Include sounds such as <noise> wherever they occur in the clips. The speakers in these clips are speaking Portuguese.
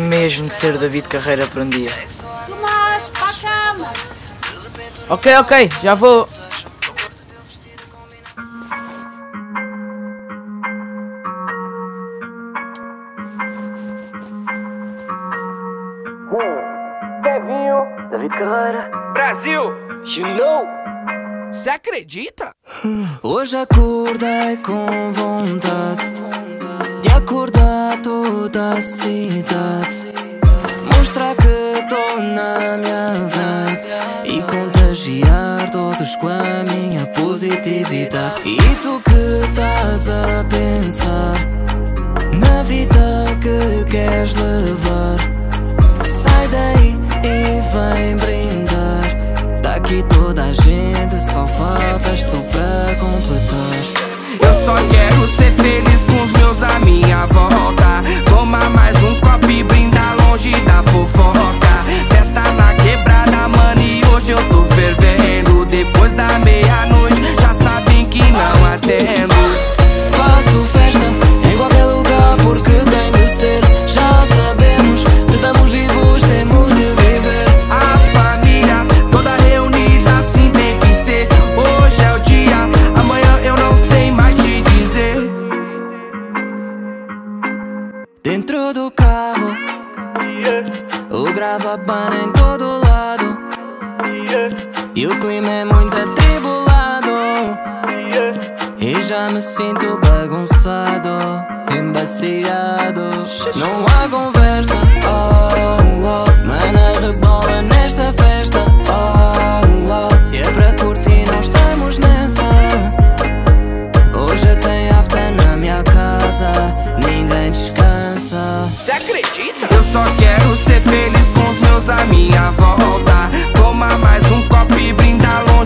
mesmo de ser David Carreira por um dia. Tomás, para a cama! Ok, ok, já vou. Kevinho. David Carreira. Brasil. You know. Você acredita? Hoje acordei com vontade de acordar toda a cidade. Mostrar que tô na minha vibe e contagiar todos com a minha positividade. E tu que estás a pensar na vida que queres levar, sai daí e vem brindar. Daqui toda a gente, só faltas tu para completar. Eu só quero ser feliz com os meus à minha volta. Toma mais um copo e brinda longe da fofoca. Festa na quebrada, mano, e hoje eu tô fervendo. Depois da pan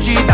de.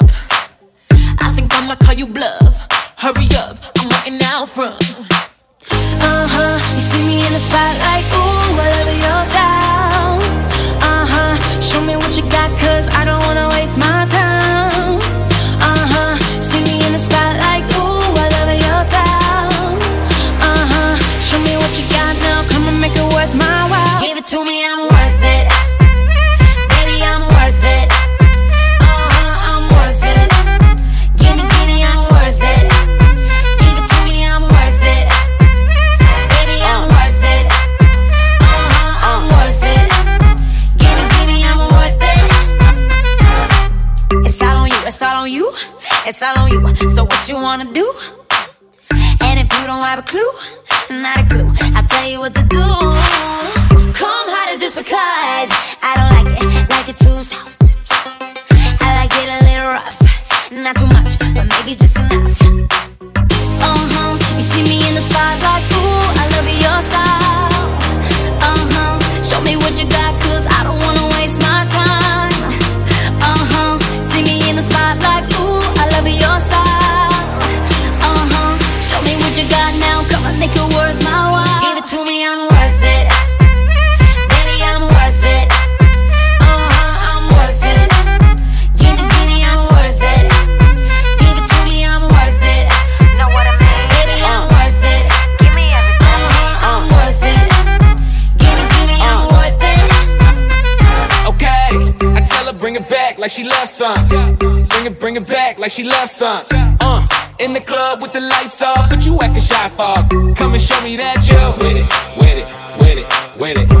I call you bluff. Hurry up, I'm waiting out front. Uh huh, you see me in the spotlight, ooh, I love your style. Uh huh, show me what you got. have a clue? Not a clue. I'll tell you what to do. bring it back like she loves some. Uh, in the club with the lights off, but you acting shy fog. Come and show me that you're with it, with it, with it, with it.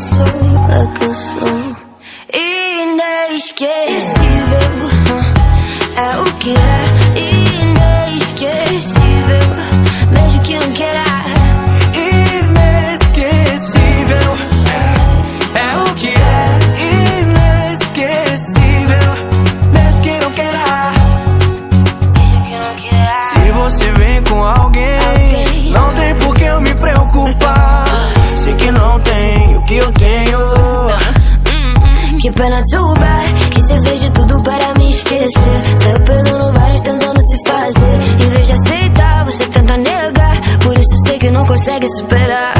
sou, eu sou. Inesquecível, é o que é. Pena too bad Que cê fez de tudo para me esquecer. Saiu pegando vários tentando se fazer. Em vez de aceitar, você tenta negar. Por isso sei que não consegue superar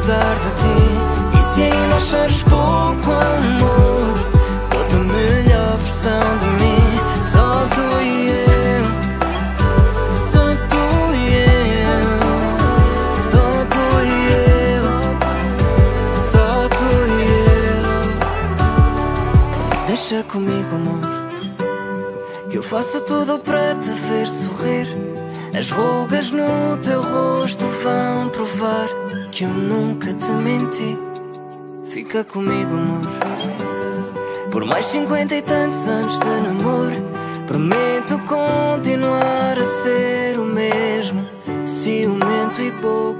cuidar de ti. E se ainda achares pouco amor, dou-te a melhor versão de mim. Só tu e eu. Só tu e eu. Só tu e eu. Só tu e eu. Deixa comigo, amor. Que eu faço tudo para te ver sorrir. As rugas no teu rosto vão provar que eu nunca te menti. Fica comigo, amor. Por mais cinquenta e tantos anos de namoro, prometo continuar a ser o mesmo, ciumento e bobo.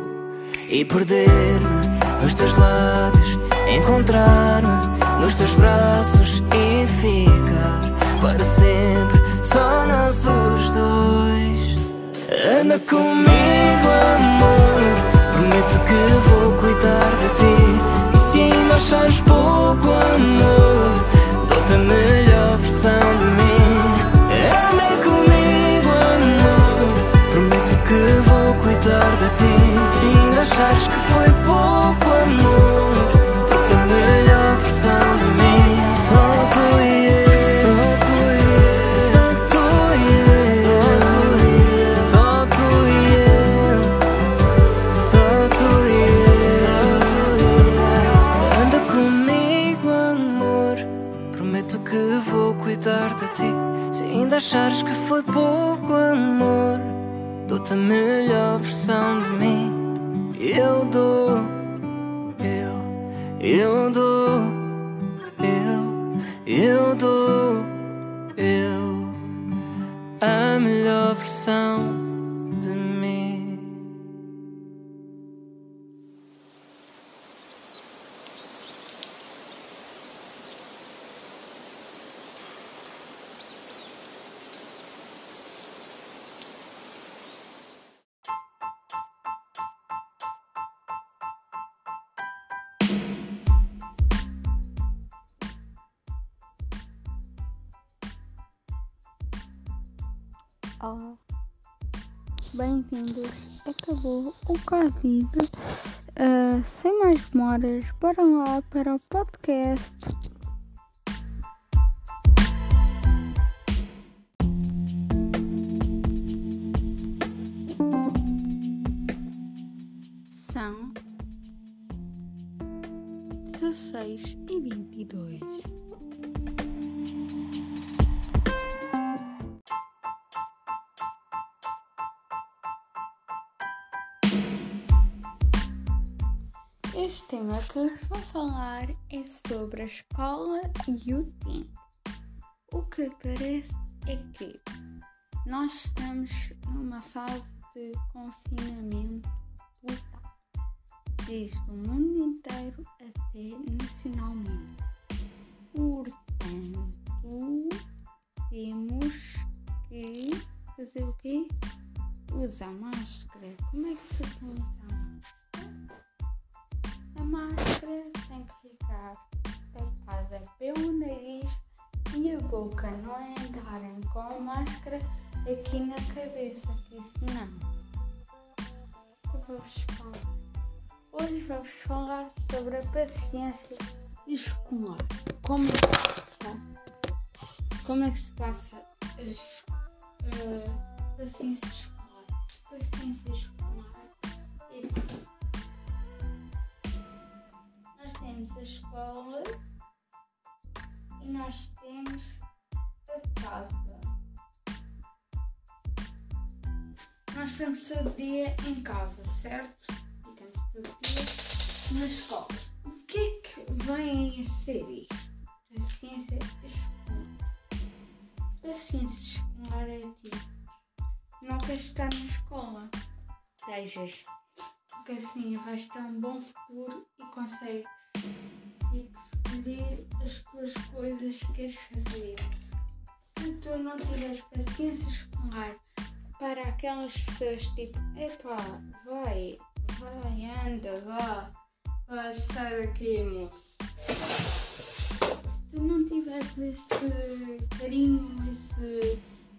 E perder-me nos teus lábios, encontrar-me nos teus braços e ficar para sempre só nós os dois. Anda comigo, amor. Prometo que vou cuidar de ti. E se ainda achares pouco amor, dou-te a melhor versão de mim. Anda comigo, amor. Prometo que vou cuidar de ti. Se ainda achares que foi pouco amor, Ainda achares que foi pouco amor, dou-te a melhor versão de mim. Eu dou, eu, eu dou, eu, eu dou, eu, a melhor versão Bem-vindos. Acabou o Covid. Ah, sem mais demoras, bora lá para o podcast. Que nós vamos falar é sobre a escola e o tempo. O que parece é que nós estamos numa fase de confinamento total, desde o mundo inteiro até nacionalmente. Portanto, temos que fazer o quê? Usar máscara. Como é que se usa máscara tem que ficar tapada pelo nariz e a boca, não andarem com a máscara aqui na cabeça, que senão. Vou-vos falar. Hoje vamos falar sobre a paciência escolar. Como é que se passa? Como é que se passa a paciência escolar? Paciência escolar estamos todo dia em casa, certo? E estamos todo dia na escola. O que é que vem a ser isto? Paciência escolar. Paciência escolar é tipo, não queres estar na escola, sejas porque assim vais ter um bom futuro e consegues tipo, escolher as tuas coisas que queres fazer. Se tu não tiveres paciência escolar para aquelas pessoas tipo, epá, vai, vai, anda, vá, vai, sai daqui, moço. Se tu não tiveres esse carinho, esse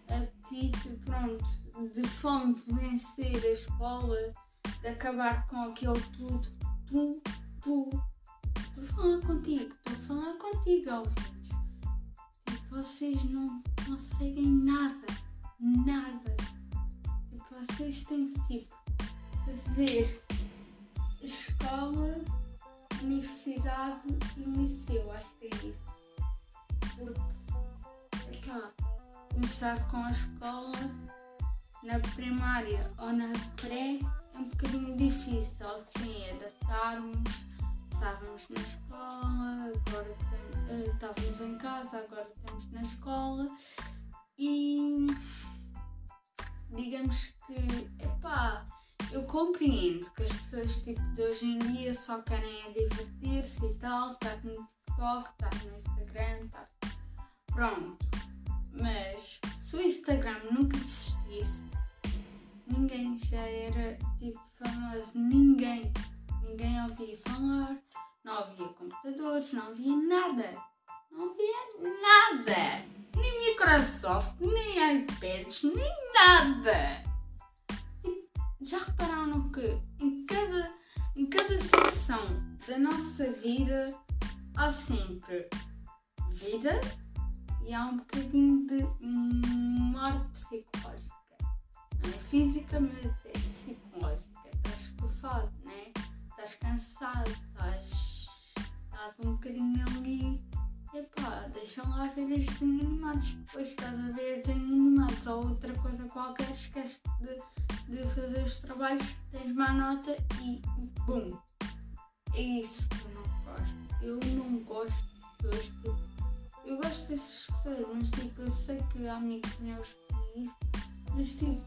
apetite, pronto, de fome de vencer a escola, de acabar com aquele tudo. Tu, tu, estou a falar contigo, estou a falar contigo, ouvintes. Vocês não conseguem nada, nada vocês têm que tipo, fazer escola, universidade e liceu, acho que é isso. Porque, tá, começar com a escola na primária ou na pré é um bocadinho difícil, é sim, adaptarmos. Estávamos na escola, agora eh, estávamos em casa, agora estamos na escola e digamos eu compreendo que as pessoas tipo, de hoje em dia só querem é divertir-se e tal, estar no TikTok, estar no Instagram, estar. Pronto. Mas se o Instagram nunca existisse, ninguém já era tipo famoso. Ninguém. Ninguém ouvia falar, não havia computadores, não havia nada. Não havia nada. Nem Microsoft, nem iPads, nem nada. Já repararam que em cada, em cada secção da nossa vida há sempre vida e há um bocadinho de morte psicológica. Não é física, mas é psicológica. Estás estufado, né? Estás cansado, estás, estás um bocadinho ali. Epá, deixa lá ver os animados. Depois estás a ver desenhos animados ou outra coisa qualquer, esquece de, de fazer os trabalhos, tens má nota e bum. É isso que eu não gosto. Eu não gosto de pessoas que. Eu gosto dessas pessoas, mas tipo, eu sei que há amigos meus que isto, mas tipo,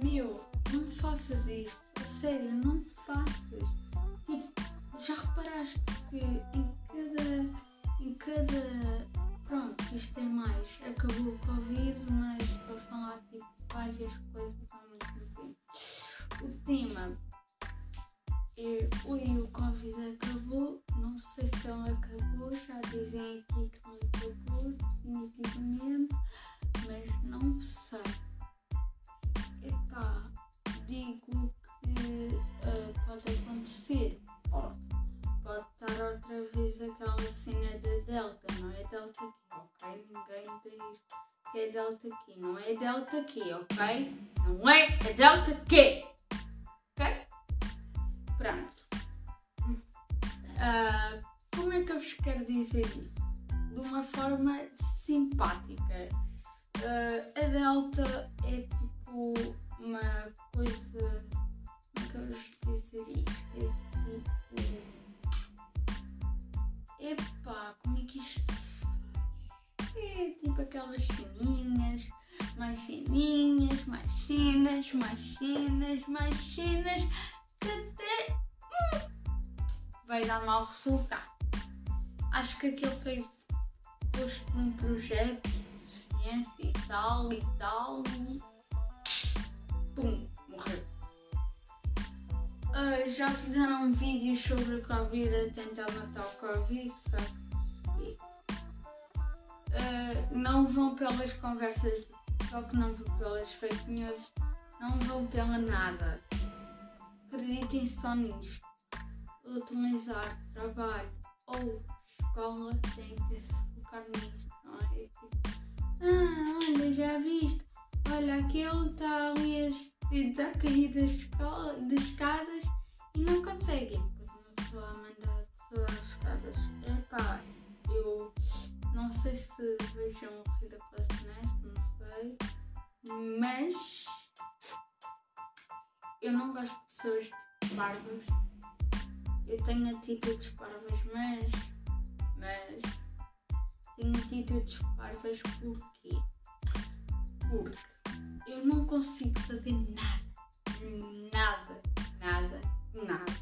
meu, não faças isto. A sério, não faças. Tipo, já reparaste que em cada. Em cada. Pronto, isto é mais. Acabou o Covid, mas para falar tipo várias coisas ao mesmo tempo. O tema é, ui, o Covid acabou, não sei se ele acabou, já dizem aqui que não acabou definitivamente, mas não sei. Epá, digo que ah, pode acontecer, pode. Outra vez aquela cena da Delta, não é Delta aqui, ok? Ninguém diz que é Delta aqui, não é Delta aqui, ok? Não é, é Delta aqui, ok? Pronto. Ah, como é que eu vos quero dizer isso? De uma forma simpática. Ah, a Delta é tipo uma coisa. É tipo aquelas ceninhas, mais ceninhas, mais cenas, mais cenas, mais cenas, que até hum, vai dar mau resultado. Acho que aquele foi posto num projeto de ciência e tal e tal e pum, morreu. Ah, já fizeram vídeos sobre o Covid a tentar matar o Covid? E, ah, não vão pelas conversas só que não vão pelas fake news, não vão pela nada. Acreditem só nisto. Utilizar trabalho ou escola tem que se focar nisto, não é? Ah, olha, já viste? Olha, aquele está ali a está a cair das, escola, das escadas e não consegue. Depois uma pessoa a mandar a pessoa às escadas. Epá, eu não sei se vejam o Rida Class Nest, não sei. Mas eu não gosto de pessoas barbas. Eu tenho atitudes parvas, mas. Mas. Tenho atitudes parvas porquê? Porque eu não consigo fazer nada. Nada, nada, nada.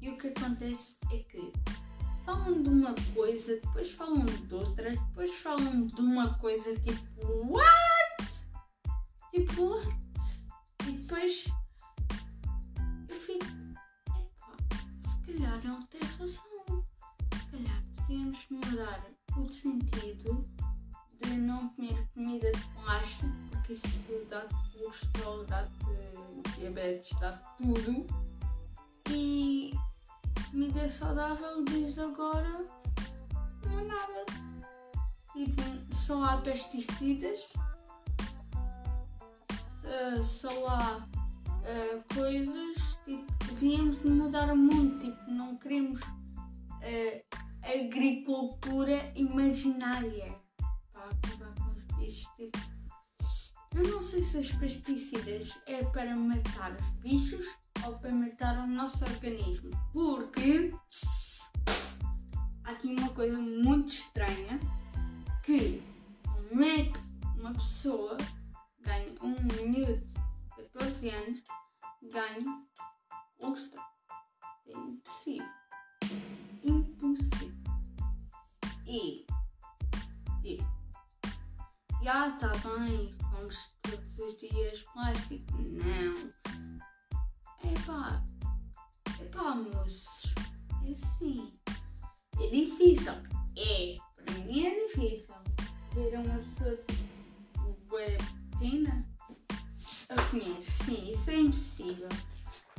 E o que acontece falam de uma coisa, depois falam de outra, depois falam de uma coisa tipo what? Tipo what? E depois eu fico, se calhar ele tem razão. Se calhar devíamos mudar o sentido de não comer comida de plástico, porque isso dá-te colesterol, dá-te diabetes, dá-te tudo. E comida saudável desde agora não é nada. Tipo, só há pesticidas, uh, só há uh, coisas, tipo, devíamos mudar o mundo, tipo, não queremos uh, agricultura imaginária para acabar com os bichos. Tipo, eu não sei se os pesticidas é para matar os bichos para matar o nosso organismo, porque há aqui uma coisa muito estranha que como é que uma pessoa ganha um minuto, 14 14 anos ganho ultra. É impossível. Impossível. E, tipo, já está bem, vamos todos os dias plástico. Não. Epá, epá, moços, é assim. É difícil. É, para mim é difícil ver uma pessoa tipo, bué pequena a comer. Sim, isso é impossível.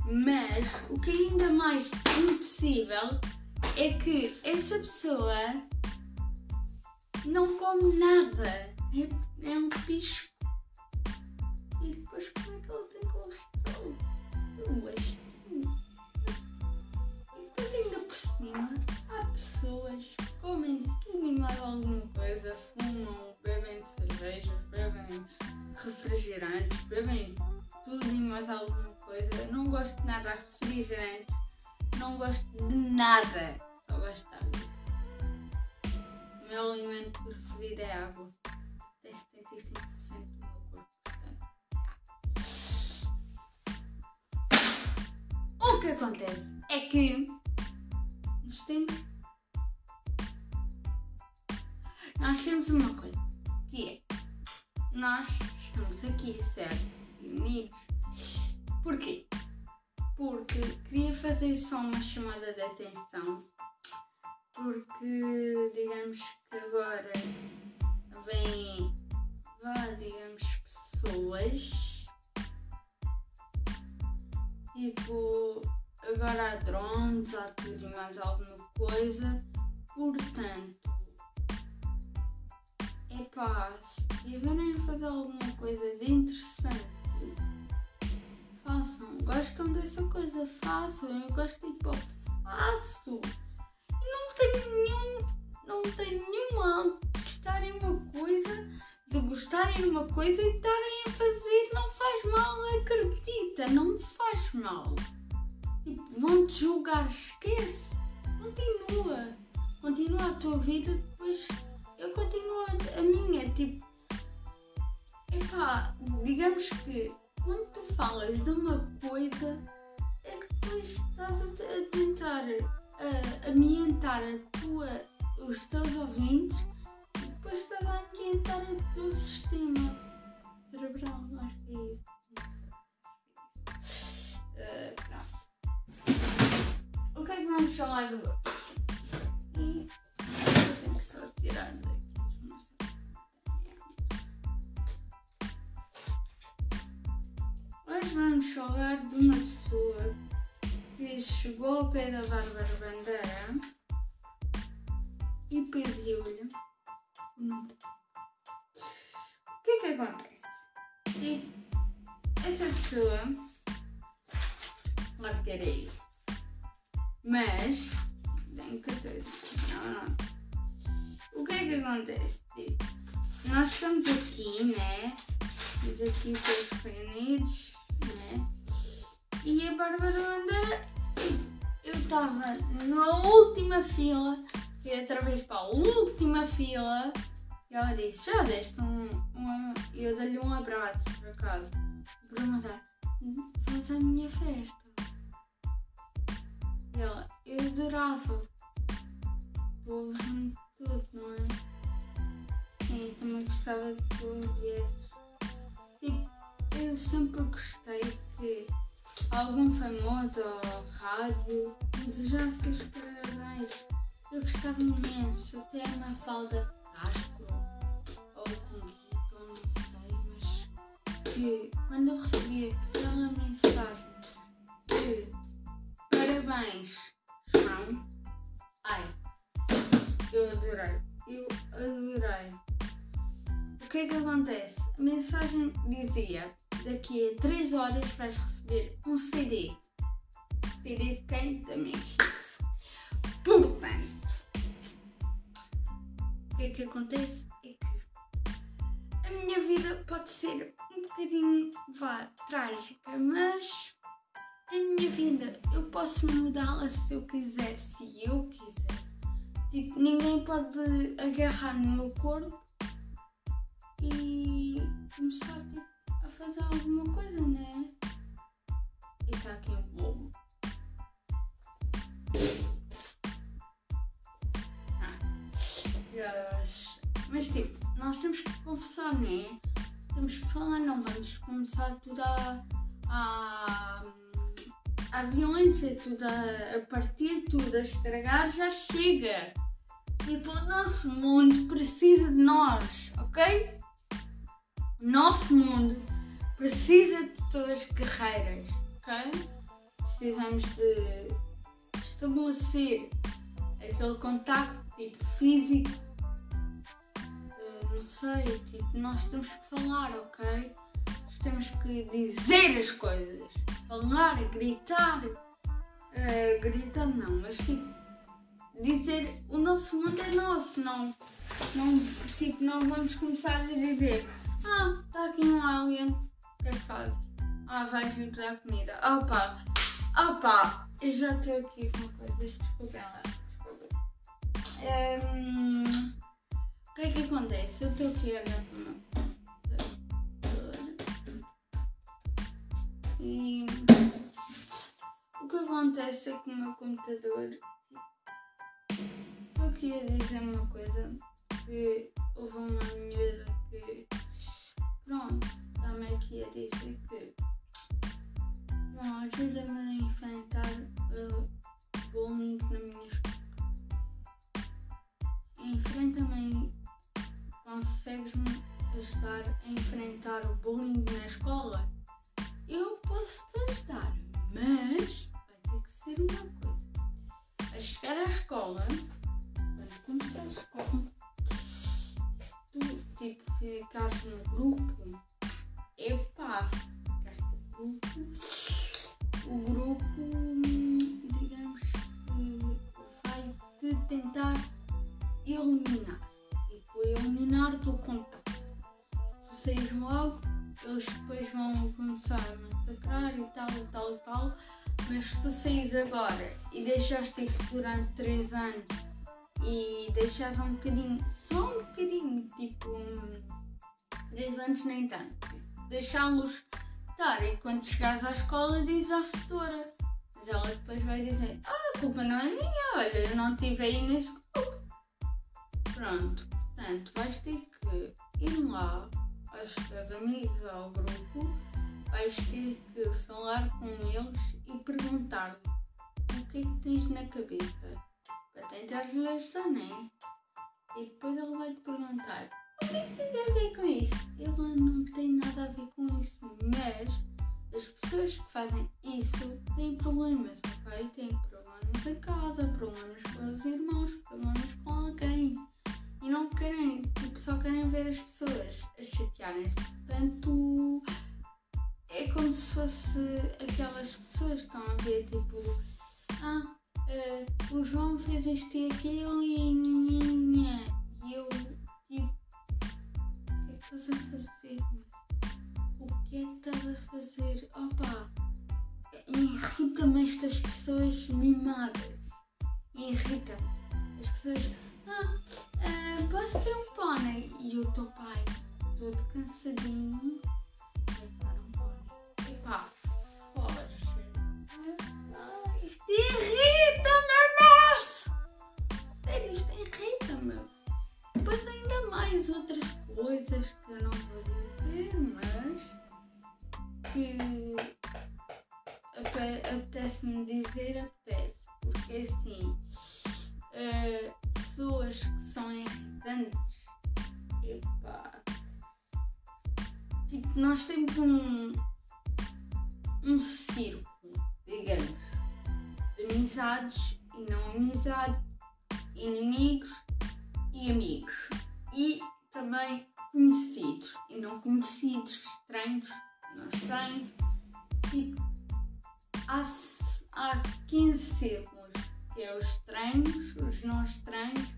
Mas o que é ainda mais impossível é que essa pessoa não come nada. É, é um pisco. E depois como E depois ainda por cima há pessoas que comem tudo e mais alguma coisa, fumam, bebem cerveja, bebem refrigerantes, bebem tudo e mais alguma coisa. Não gosto de nada de refrigerante, não gosto de nada, só gosto de água. O meu alimento preferido é água. Que acontece é que nós temos, nós temos uma coisa que é nós estamos aqui, certo? Unidos. Porquê? Porque queria fazer só uma chamada de atenção. Porque digamos que agora vêm, vá, digamos, pessoas. Tipo, agora há drones, há tudo e mais alguma coisa. Portanto, epá, se tiverem a fazer alguma coisa de interessante, façam. Gostam dessa coisa, façam. Eu gosto de hip hop, faço. E não tenho nenhum, não tenho nenhum mal de gostarem uma coisa, de gostarem de uma coisa e estarem a fazer, não faz mal, acredita, não me faz mal. Tipo, vão-te julgar, esquece. Continua. Continua a tua vida, depois eu continuo a, a minha. Tipo, epá, digamos que quando tu falas de uma coisa, é que depois estás a, a tentar a, ambientar a tua, os teus ouvintes depois estás a ambientar o teu sistema cerebral. Acho que é isso. Pronto. O que é que vamos falar de hoje? E eu tenho que só tirar daqui Hoje vamos falar de uma pessoa que chegou ao pé da Bárbara Bandeira era eu, mas posso mudá-la se eu quiser, se eu quiser. Tipo, ninguém pode agarrar no meu corpo e começar tipo, a fazer alguma coisa, né? E está aqui um bolo. Ah, mas tipo, nós temos que conversar, né? Temos que falar, não vamos começar tudo a. a a violência, tudo a, a partir, tudo a estragar, já chega. Tipo, o nosso mundo precisa de nós, ok? O nosso mundo precisa de pessoas guerreiras, ok? Precisamos de estabelecer aquele contacto tipo físico. eh, não sei, tipo, nós temos que falar, ok? Nós temos que dizer as coisas. Falar, gritar. eh, gritar não, mas tipo, dizer o nosso mundo é nosso, não, não, tipo, não vamos começar a dizer ah, está aqui um alien, que é que fazes? Ah, vais entrar comida. Opa, opa, eu já estou aqui com coisas, desculpem lá, desculpem. Ehm, o que é que acontece? Eu estou aqui olhar para o meu e o que acontece é que o meu computador eu aqui a dizer uma coisa que houve uma miúda que pronto, está-me aqui a dizer que bom, ajuda-me a enfrentar o bullying na minha escola. Enfrenta-me, consegues-me ajudar a enfrentar o bullying na escola? Eu posso te ajudar, mas vai ter que ser uma coisa. A chegar à escola, quando começar a escola, se tu tipo ficares no grupo, é fácil. Ficares no grupo, o grupo, agora e deixaste durante 3 anos e deixares um bocadinho, só um bocadinho, tipo 3 anos nem tanto, deixá-los estar e quando chegares à escola diz à setora. Mas ela depois vai dizer, ah, a culpa não é minha, olha, eu não estive aí nesse grupo. Pronto, portanto, vais ter que ir lá aos teus amigos, ao grupo, vais ter que falar com eles e perguntar-lhe o que é que tens na cabeça para tentar lhe ajudar, não é? E depois ele vai te perguntar o que é que tens a ver com isso? Ele não tem nada a ver com isso, mas as pessoas que fazem isso têm problemas, ok? Têm problemas em casa, problemas com os irmãos, problemas com alguém. E não querem, tipo, só querem ver as pessoas a chatearem-se. Portanto, é como se fosse aquelas pessoas que estão a ver, tipo, ah, eh, o João fez isto e aquilo e. E eu, tipo, o que é que estás a fazer? O que é que estás a fazer? Opa, irrita-me estas pessoas mimadas. Irrita-me. As pessoas, ah, eh, posso ter um pônei? E eu estou, pai, todo cansadinho. Vou dar um pônei. Epá, foge. Irrita-me, nossa! Sério, isto irrita-me. Depois ainda mais outras coisas que eu não vou dizer, mas que ape- apetece-me dizer, apetece. Porque assim, eh, pessoas que são irritantes, epá, tipo, nós temos um, um círculo, digamos, amizades e não amizade, inimigos e amigos. E também conhecidos e não conhecidos, estranhos, não estranhos. Tipo, há, há 15 círculos, que é os estranhos, os não estranhos,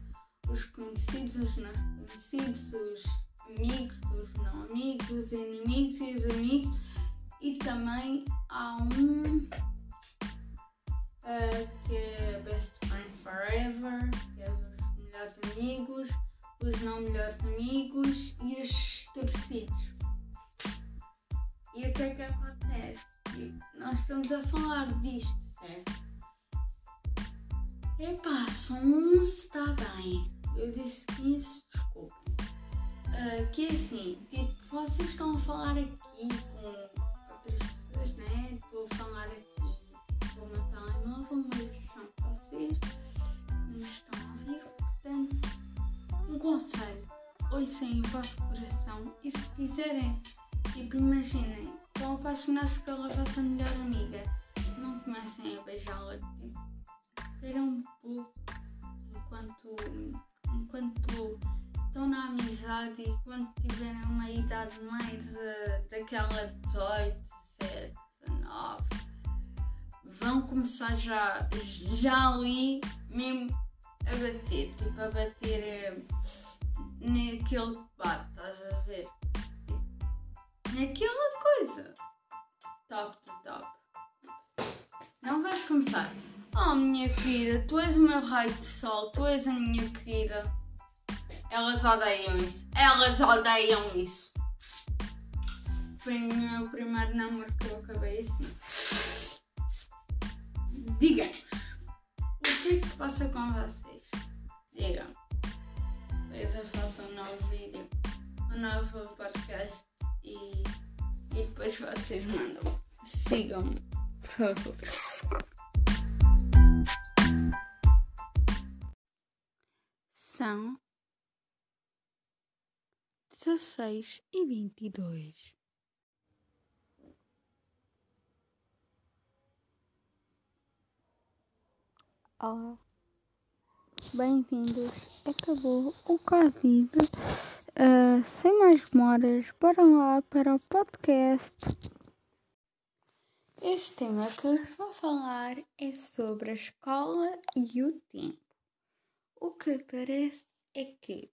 os conhecidos, os não conhecidos, os amigos, os não amigos, os inimigos e os amigos. E também há um ah, que é Best Friend Forever, que é os melhores amigos, os não melhores amigos e os torcidos. E o que é que acontece? Nós estamos a falar disto, certo? Epá, são 11, está bem. Eu disse 15, desculpa. ah, que é assim, tipo, vocês estão a falar aqui com outras pessoas, né? Estou a falar aqui conselho, ouçam o vosso coração e se quiserem, tipo, imaginem, estão apaixonados pela vossa melhor amiga, não comecem a beijá-la, tipo, esperam um pouco enquanto, enquanto estão na amizade e quando tiverem uma idade mais eh, daquela 18, 17, 19, vão começar já, já ali mesmo a bater, tipo a bater eh, naquele bate, estás a ver? Naquela coisa. Top to top. Não vais começar. Oh minha querida, tu és o meu raio de sol, tu és a minha querida. Elas odeiam isso. Elas odeiam isso. Foi o meu primeiro namoro que eu acabei assim. Digam-nos, o que é que se passa com vocês? Digam. Depois eu faço um novo vídeo, um novo podcast e, e depois vocês mandam. Sigam-me, por favor. São dezesseis e vinte e dois. Olá, bem-vindos. Acabou o Covid. Ah, sem mais demoras, bora lá para o podcast. Este tema que vos vou falar é sobre a escola e o tempo. O que parece é que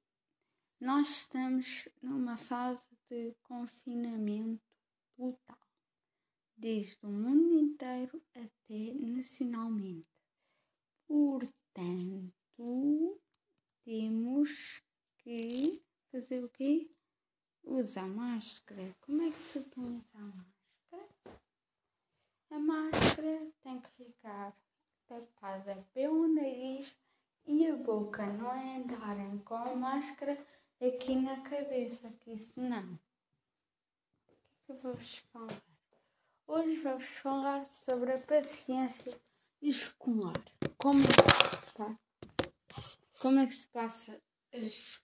nós estamos numa fase de confinamento total, desde o mundo inteiro até nacionalmente. Portanto, temos que fazer o quê? Usar máscara. Como é que se utiliza a máscara? A máscara tem que ficar tapada pelo nariz e a boca, não é andarem com a máscara aqui na cabeça, que isso não. O que é que eu vou-vos falar? Hoje vou-vos falar sobre a paciência escolar. Como é passa, como é que se passa a, es-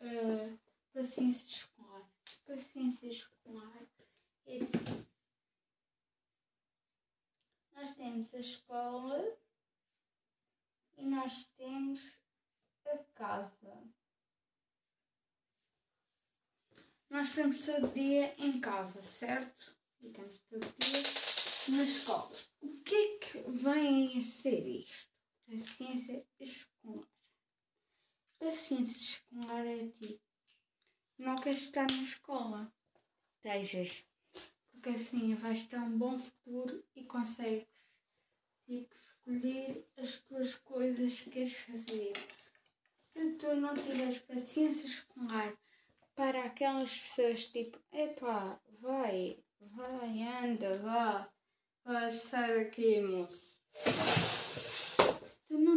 a paciência escolar? Paciência escolar é tipo, nós temos a escola e nós temos a casa. Nós temos todo dia em casa, certo? E temos todo dia na escola. O que é que vem a ser isto? Paciência escolar. Paciência escolar é tipo, não queres estar na escola, estejas. Porque assim vais ter um bom futuro e consegues tipo, escolher as tuas coisas que queres fazer. Se tu não tiveres paciência escolar para aquelas pessoas tipo, epá, vai, vai, anda, vá, vai, sai daqui, moço.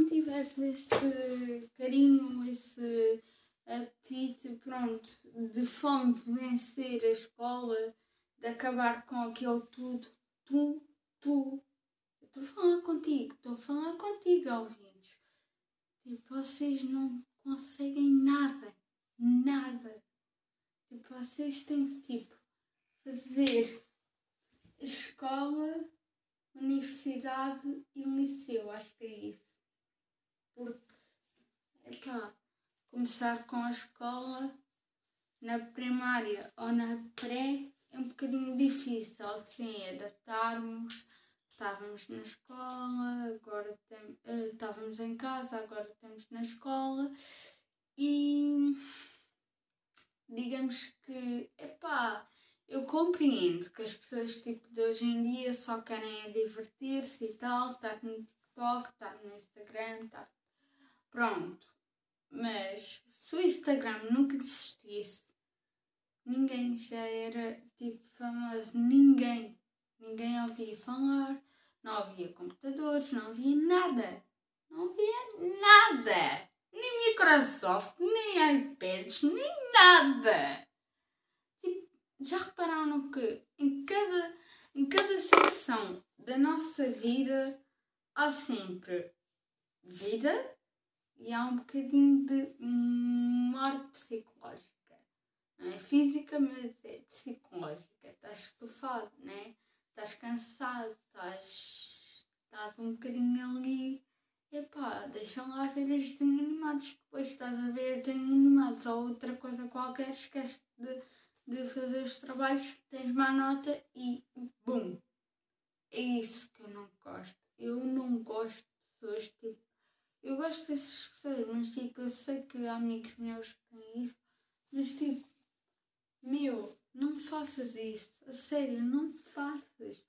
Não tiveres esse carinho, esse apetite, pronto, de fome de vencer a escola, de acabar com aquilo tudo, tu, tu, estou a falar contigo, estou a falar contigo, ouvintes. Tipo, vocês não conseguem nada, nada. Tipo, vocês têm que, tipo, fazer escola, universidade e liceu, acho que é isso. Porque, epá, começar com a escola na primária ou na pré é um bocadinho difícil, assim, adaptarmos. Estávamos na escola, agora tem- eh, estávamos em casa, agora estamos na escola e digamos que, epá, eu compreendo que as pessoas tipo de hoje em dia só querem é divertir-se e tal, estar no TikTok, estar no Instagram, estar. Pronto. Mas se o Instagram nunca existisse, ninguém já era tipo famoso, ninguém. Ninguém ouvia falar, não havia computadores, não havia nada. Não havia nada. nem Microsoft, nem iPads, nem nada. Tipo, já repararam que em cada, em cada secção da nossa vida há sempre vida e há um bocadinho de morte psicológica. Não é física, mas é psicológica. Estás estufado, né? Estás cansado, estás, um bocadinho ali. Epá, deixa lá ver os desenhos animados. Depois estás a ver desenhos animados ou outra coisa qualquer, esquece de, de fazer os trabalhos, tens má nota e bum! É isso que eu não gosto. Eu não gosto de pessoas tipo. Eu gosto dessas pessoas, mas tipo, eu sei que há amigos meus que têm isso, mas tipo, meu, não faças isso. A sério, não faças.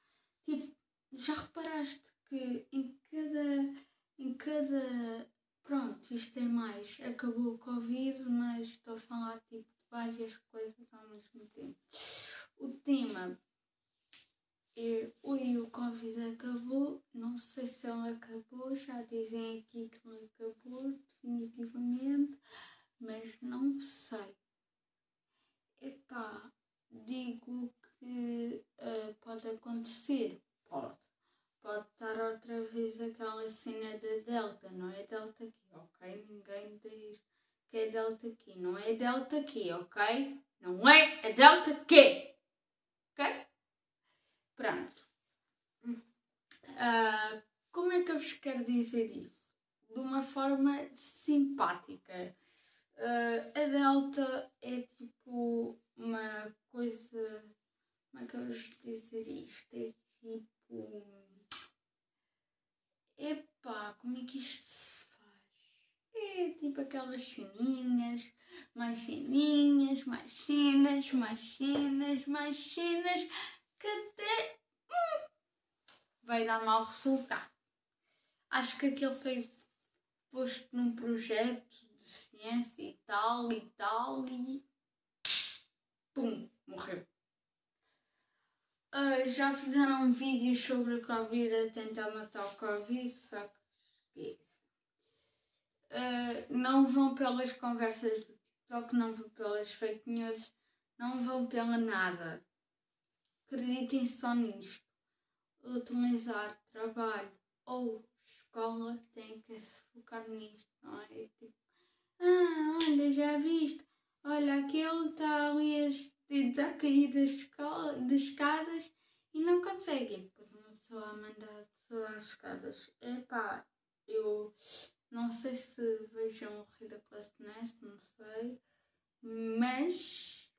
Tipo, já reparaste que em cada. Em cada. Pronto, isto é mais. Acabou o Covid, mas estou a falar tipo de várias coisas ao mesmo tempo. O tema é. Oi, o Covid acabou. Não sei se ele acabou. Já dizem aqui que não acabou, definitivamente. Mas não sei. Epá, digo que uh, pode acontecer. Pode. Pode estar outra vez aquela cena da Delta, não é Delta aqui, ok? Ninguém diz que é Delta aqui, não é Delta aqui, ok? Não é a Delta aqui, ok? Pronto. Uh, como é que eu vos quero dizer isso? De uma forma simpática. Uh, a Delta é tipo uma coisa. Como é que eu vos dizer isto? É tipo. Epá, como é que isto se faz? É tipo aquelas chininhas, mais chininhas, mais chinas, mais chinas, mais chinas, que vai dar mau resultado. Acho que aquele foi posto num projeto de ciência e tal e tal e pum, morreu. Uh, já fizeram vídeos sobre o Covid a tentar matar o Covid, só que. Uh, não vão pelas conversas do TikTok, não vão pelas fake news, não vão pela nada. Acreditem só nisto. Utilizar trabalho ou escola tem que se focar nisto, não é? Tipo, ah, olha, já viste? Olha, aquele está ali a tentar cair das, escola, das escadas e não consegue. Depois uma pessoa manda a pessoa às escadas. Epá, eu não sei se vejam o Rio da Classe Nest, não sei, mas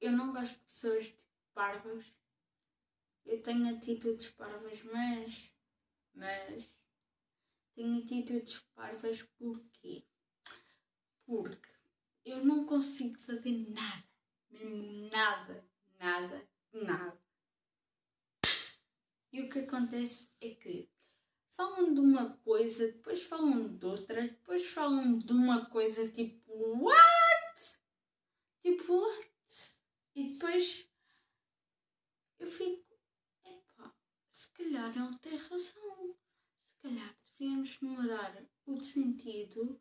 eu não gosto de pessoas tipo parvas. Eu tenho atitudes parvas, mas, mas tenho atitudes parvas porquê? Porque eu não consigo fazer nada, mesmo nada, nada, nada. E o que acontece é que falam de uma coisa, depois falam de outras, depois falam de uma coisa tipo what? Tipo what? E depois eu fico, calhar ele tem razão. Se calhar devíamos mudar o sentido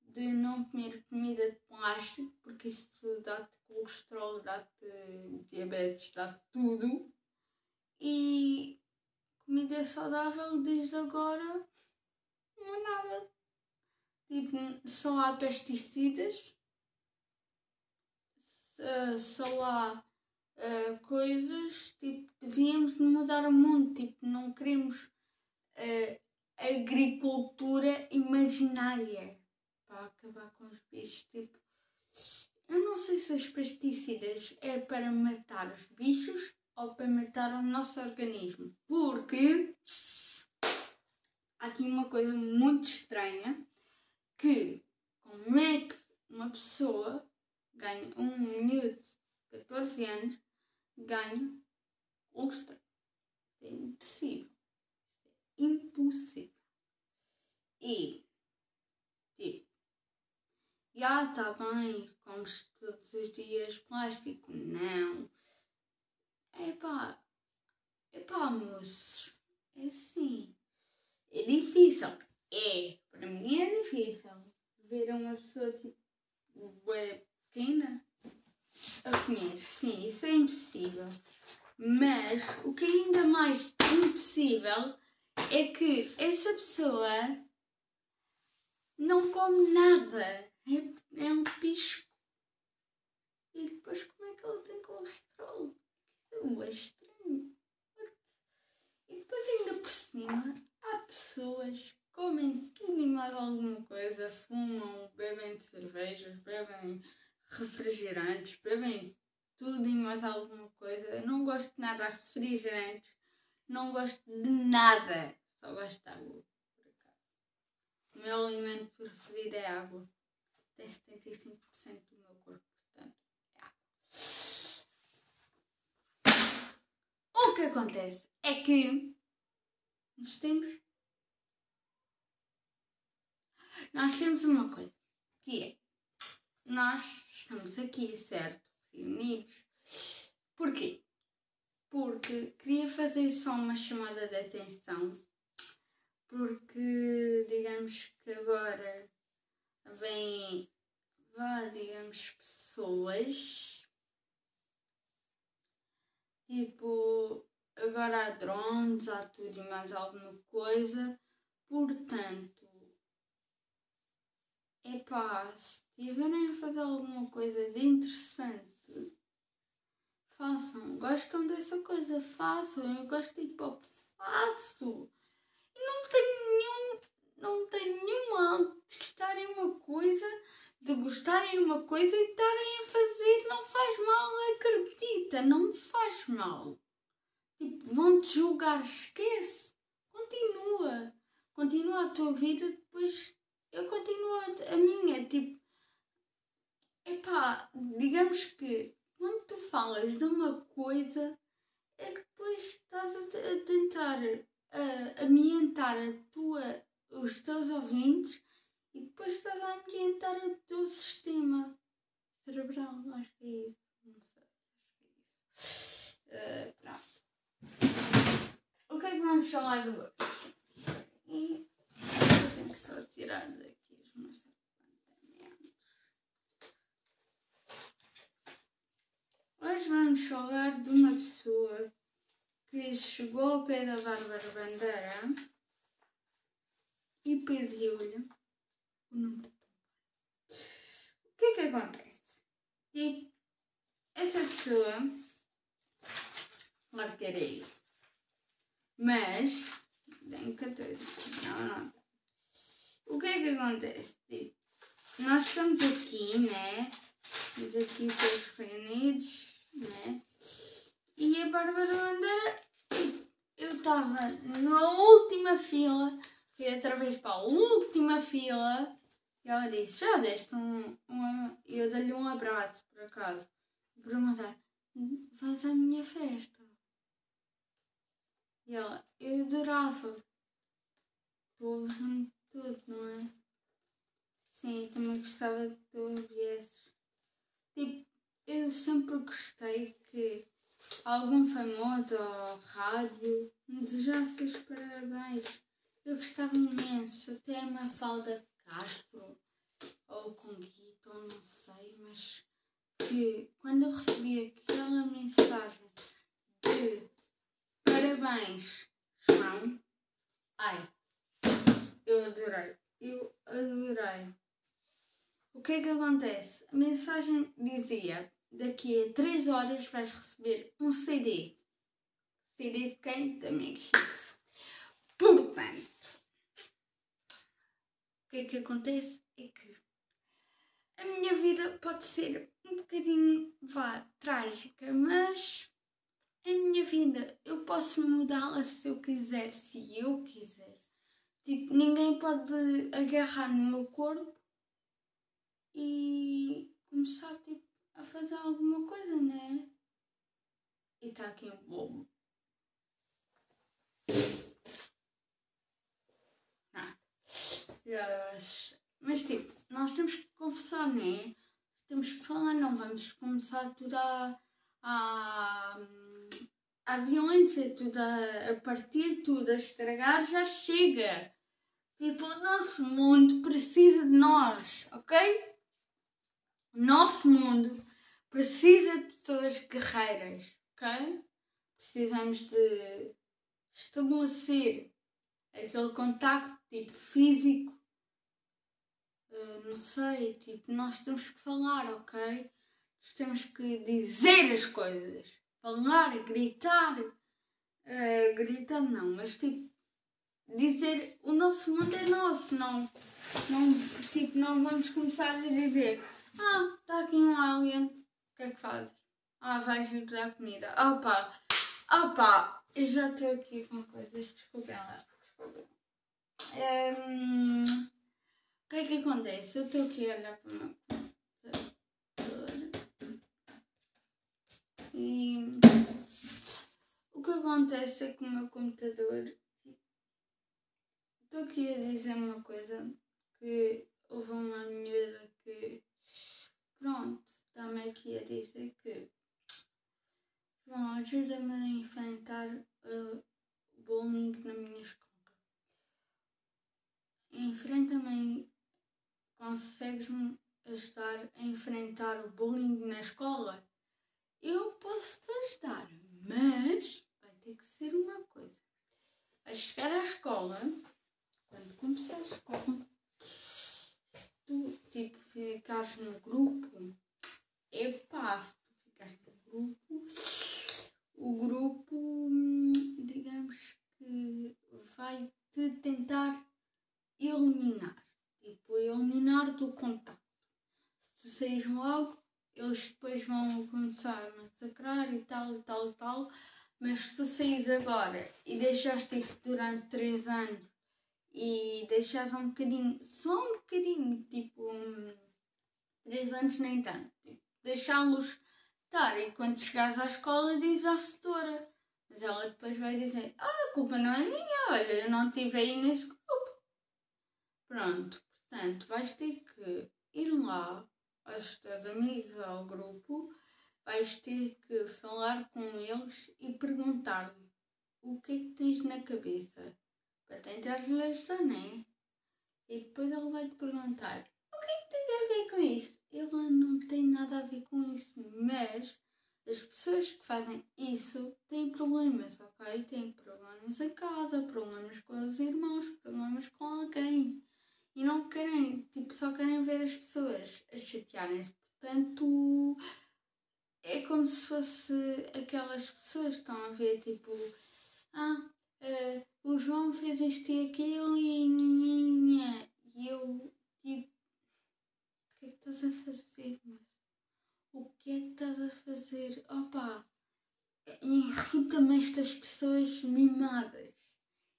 de não comer comida de plástico, porque isso dá-te colesterol, dá-te diabetes, dá-te tudo. E comida saudável desde agora não é nada. Tipo, só há pesticidas, só há uh, coisas, tipo, devíamos mudar o mundo, tipo, não queremos uh, agricultura imaginária para acabar com os bichos. Tipo, eu não sei se os pesticidas é para matar os bichos ou para matar o nosso organismo. Porque há aqui uma coisa muito estranha que como é que uma pessoa ganha um minuto de 14 anos ganha colesterol. É impossível. É impossível. E tipo já está bem, comes todos os dias plástico. Não. Epá, epá, moços, é assim. É difícil. É, para mim é difícil ver uma pessoa tipo pequena. Eu conheço, sim, isso é impossível. Mas o que é ainda mais impossível é que essa pessoa não come nada. É, é um pisco. E depois como é que ele tem colesterol? Isso é estranho. E depois ainda por cima há pessoas que comem tudo e mais alguma coisa, fumam, bebem cervejas, bebem refrigerantes, bebem tudo e mais alguma coisa. Eu não gosto de nada de refrigerantes, não gosto de nada, só gosto de água. O meu alimento preferido é água. Tem 75% do meu corpo, portanto, é água. O que acontece é que nós temos. Nós temos uma coisa, que é nós estamos aqui, certo? Reunidos. Porquê? Porque queria fazer só uma chamada de atenção, porque digamos que agora vêm, vá, digamos, pessoas, tipo, agora há drones, há tudo e mais alguma coisa, portanto, epá, se tiverem a fazer alguma coisa de interessante, façam. Gostam dessa coisa, façam. Eu gosto de hip hop, faço. E não tenho nenhum, não tenho nenhum mal de gostarem uma coisa, de gostarem uma coisa e estarem a fazer, não faz mal, acredita, não faz mal. Tipo, vão-te julgar, esquece. Continua. Continua a tua vida, depois eu continuo a minha, tipo, epá, digamos que quando tu falas numa coisa é que depois estás a, a tentar a, ambientar a tua, os teus ouvintes e depois estás a ambientar o teu sistema cerebral, acho que é isso. Não sei. Uh, pronto. O que é que vamos falar hoje? Eu tenho que só tirar daqui os meus apontamentos. Hoje vamos falar de uma pessoa que chegou ao pé da Bárbara Bandeira e pediu-lhe o número de telefone. O que é que acontece? E essa pessoa, claro que era eu, mas tenho 14, não, não. O que é que acontece? Tipo, nós estamos aqui, né? Estamos aqui todos reunidos, né? E a Bárbara Bandeira, eu estava na última fila, fui outra vez para a última fila, e ela disse, já deste um, um eu dei-lhe um abraço, por acaso. E perguntei, vais à minha festa? E ela, eu adorava. Ouves-me tudo, não é? Sim, também gostava de tu viesses. Tipo, eu sempre gostei que algum famoso ou rádio me desejasse os parabéns. Eu gostava imenso, até a Mafalda Castro ou Conguito, ou não sei, mas que quando eu recebi aquela mensagem de parabéns, João, ai, eu adorei, eu adorei. O que é que acontece? A mensagem dizia: daqui a 3 horas vais receber um CD. CD de quem? Da Meg Hits. Portanto, o que é que acontece? É que a minha vida pode ser um bocadinho, vá, trágica, mas a minha vida eu posso mudá-la se eu quiser, se eu quiser. Tipo, ninguém pode agarrar no meu corpo e começar tipo, a fazer alguma coisa, né? E está aqui um bobo. Ah. Mas tipo, nós temos que conversar, né? Temos que falar, não vamos começar tudo a, a, a violência, tudo a, a partir, tudo a estragar, já chega. Tipo, o nosso mundo precisa de nós, ok? O nosso mundo precisa de pessoas guerreiras, ok? Precisamos de estabelecer aquele contacto tipo físico. Uh, não sei, tipo, nós temos que falar, ok? Nós temos que dizer as coisas. Falar, gritar. Uh, gritar não, mas tipo, dizer o nosso mundo é nosso, não, não, tipo, não vamos começar a dizer ah, está aqui um alien, que é que fazes? Ah, vais dar comida. Opa, opa, eu já estou aqui com coisas, desculpem lá. Um, o que é que acontece? Eu estou aqui a olhar para o meu computador e o que acontece é que o meu computador Estou aqui a dizer uma coisa que houve uma miúda que pronto, está-me aqui a dizer que bom, ajuda-me a enfrentar o bullying na minha escola. Enfrenta-me, consegues-me ajudar a enfrentar o bullying na escola? Eu posso te ajudar, mas vai ter que ser uma coisa. A chegar à escola, quando começares com se tu tipo ficares no grupo, epá, se tu ficares no grupo, o grupo digamos que vai te tentar eliminar, tipo, eliminar do contato. Se tu saís logo, eles depois vão começar a massacrar e tal e tal e tal. Mas se tu saís agora e deixaste tipo durante 3 anos e deixares um bocadinho, só um bocadinho, tipo, um, três anos nem tanto, tipo, deixá-los estar e quando chegares à escola diz à setora. Mas ela depois vai dizer, ah, a culpa não é minha, olha, eu não estive aí nesse grupo. Pronto, portanto, vais ter que ir lá aos teus amigos, ao grupo, vais ter que falar com eles e perguntar-lhe o que é que tens na cabeça para tentar lhe ajudar, não é? E depois ele vai te perguntar: o que é que tem a ver com isso? Ele não tem nada a ver com isso, mas as pessoas que fazem isso têm problemas, ok? Têm problemas em casa, problemas com os irmãos, problemas com alguém. E não querem, tipo, só querem ver as pessoas a chatearem-se. Portanto, é como se fosse aquelas pessoas que estão a ver, tipo, ah, uh, o João fez isto e aquilo e nhanhanha. E eu, tipo, o que é que estás a fazer, mas? O que é que estás a fazer? Opa, irrita-me estas pessoas mimadas.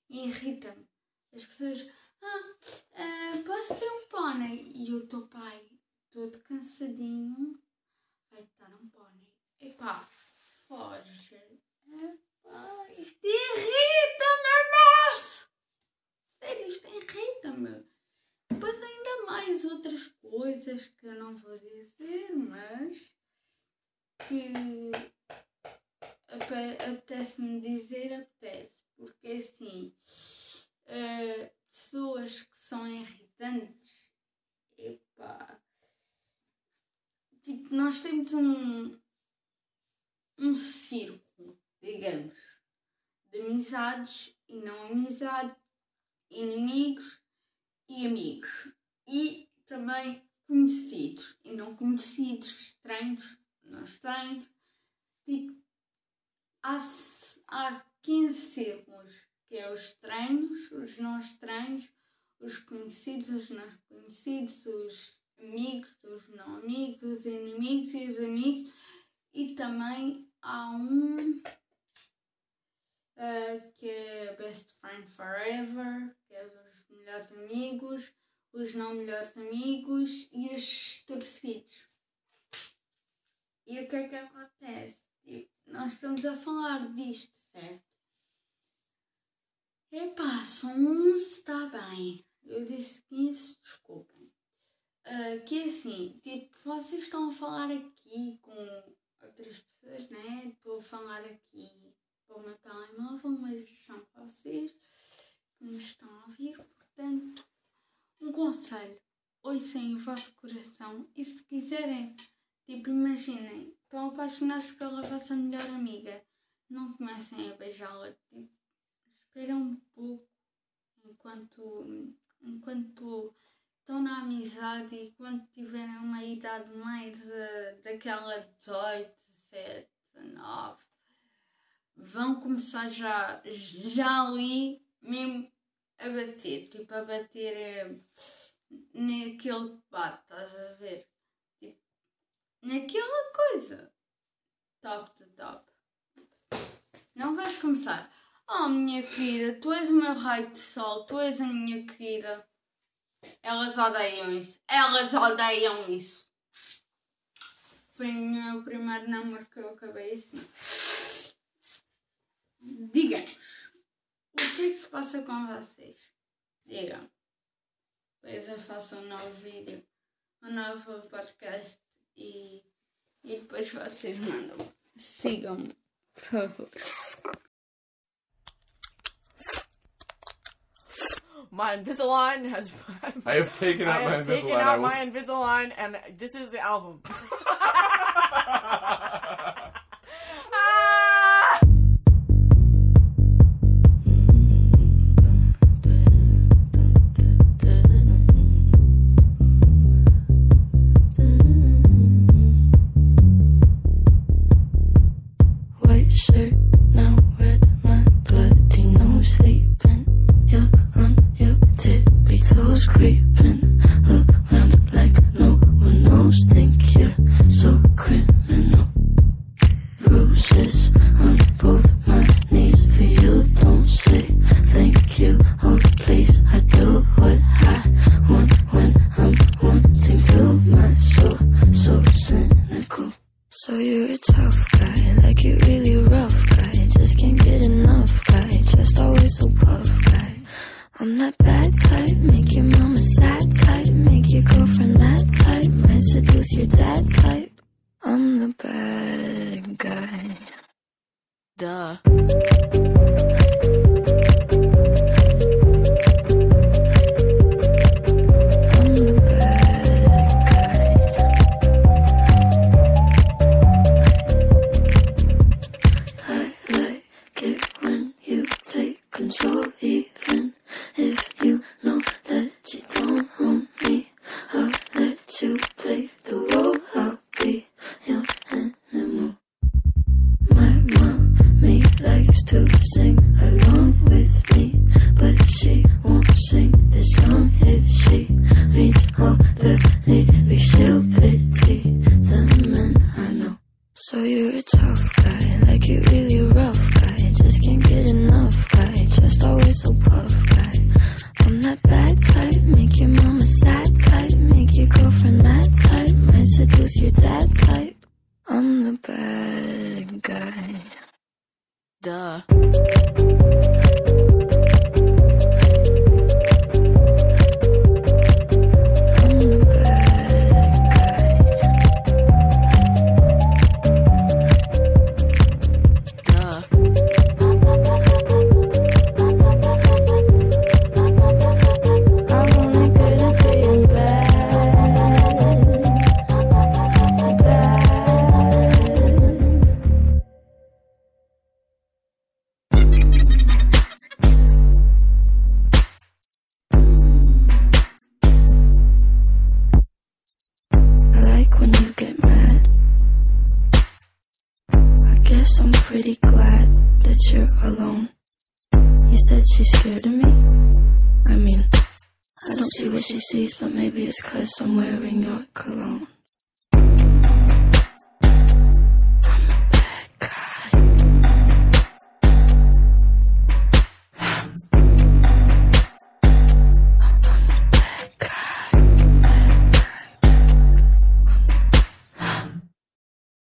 Irrita-me. As pessoas, ah, uh, posso ter um pônei? E eu estou, pai, todo cansadinho, vai dar um pônei. Epá, foge. Epá, isto irrita-me, moço! Sério, isto irrita-me. Depois ainda mais outras coisas que eu não vou dizer, mas que apetece-me dizer, apetece. Porque assim, uh, pessoas que são irritantes, epá, tipo, nós temos um, um círculo, digamos, de amizades e não amizade, inimigos e amigos. E também conhecidos e não conhecidos, estranhos, não estranhos. Tipo, há, há 15 círculos, que é os estranhos, os não estranhos, os conhecidos, os não conhecidos, os amigos, os não amigos, os inimigos e os amigos. E também há um uh, que é Best Friend Forever, que é os melhores amigos, os não melhores amigos e os torcidos. E o que é que acontece? Nós estamos a falar disto, certo? Epá, são 11, está bem. Eu disse 15, desculpem. Uh, que é assim, tipo, vocês estão a falar aqui com outras pessoas, né? Estou a falar aqui para o meu telemóvel, mas são vocês que me estão a ouvir, portanto conselho, ouçam o vosso coração e se quiserem, tipo, imaginem, estão apaixonados pela vossa melhor amiga, não comecem a beijá-la, tipo, esperem um pouco enquanto, enquanto estão na amizade e quando tiverem uma idade mais eh, daquela 18, 17, 19, vão começar já, já ali mesmo a bater, tipo a bater eh, naquele bate, estás a ver? Tipo, naquela coisa. Top to top. Não vais começar. Oh minha querida, tu és o meu raio de sol, tu és a minha querida. Elas odeiam isso. Elas odeiam isso. Foi o meu primeiro namoro que eu acabei assim. Digamos, o que é que se passa com vocês? Digam. Depois eu faço um novo vídeo, um novo podcast e, e depois vocês mandam. Sigam-me, por favor. My Invisalign has. I have taken out I my have taken Invisalign. out I will my Invisalign, and this is the album. <laughs>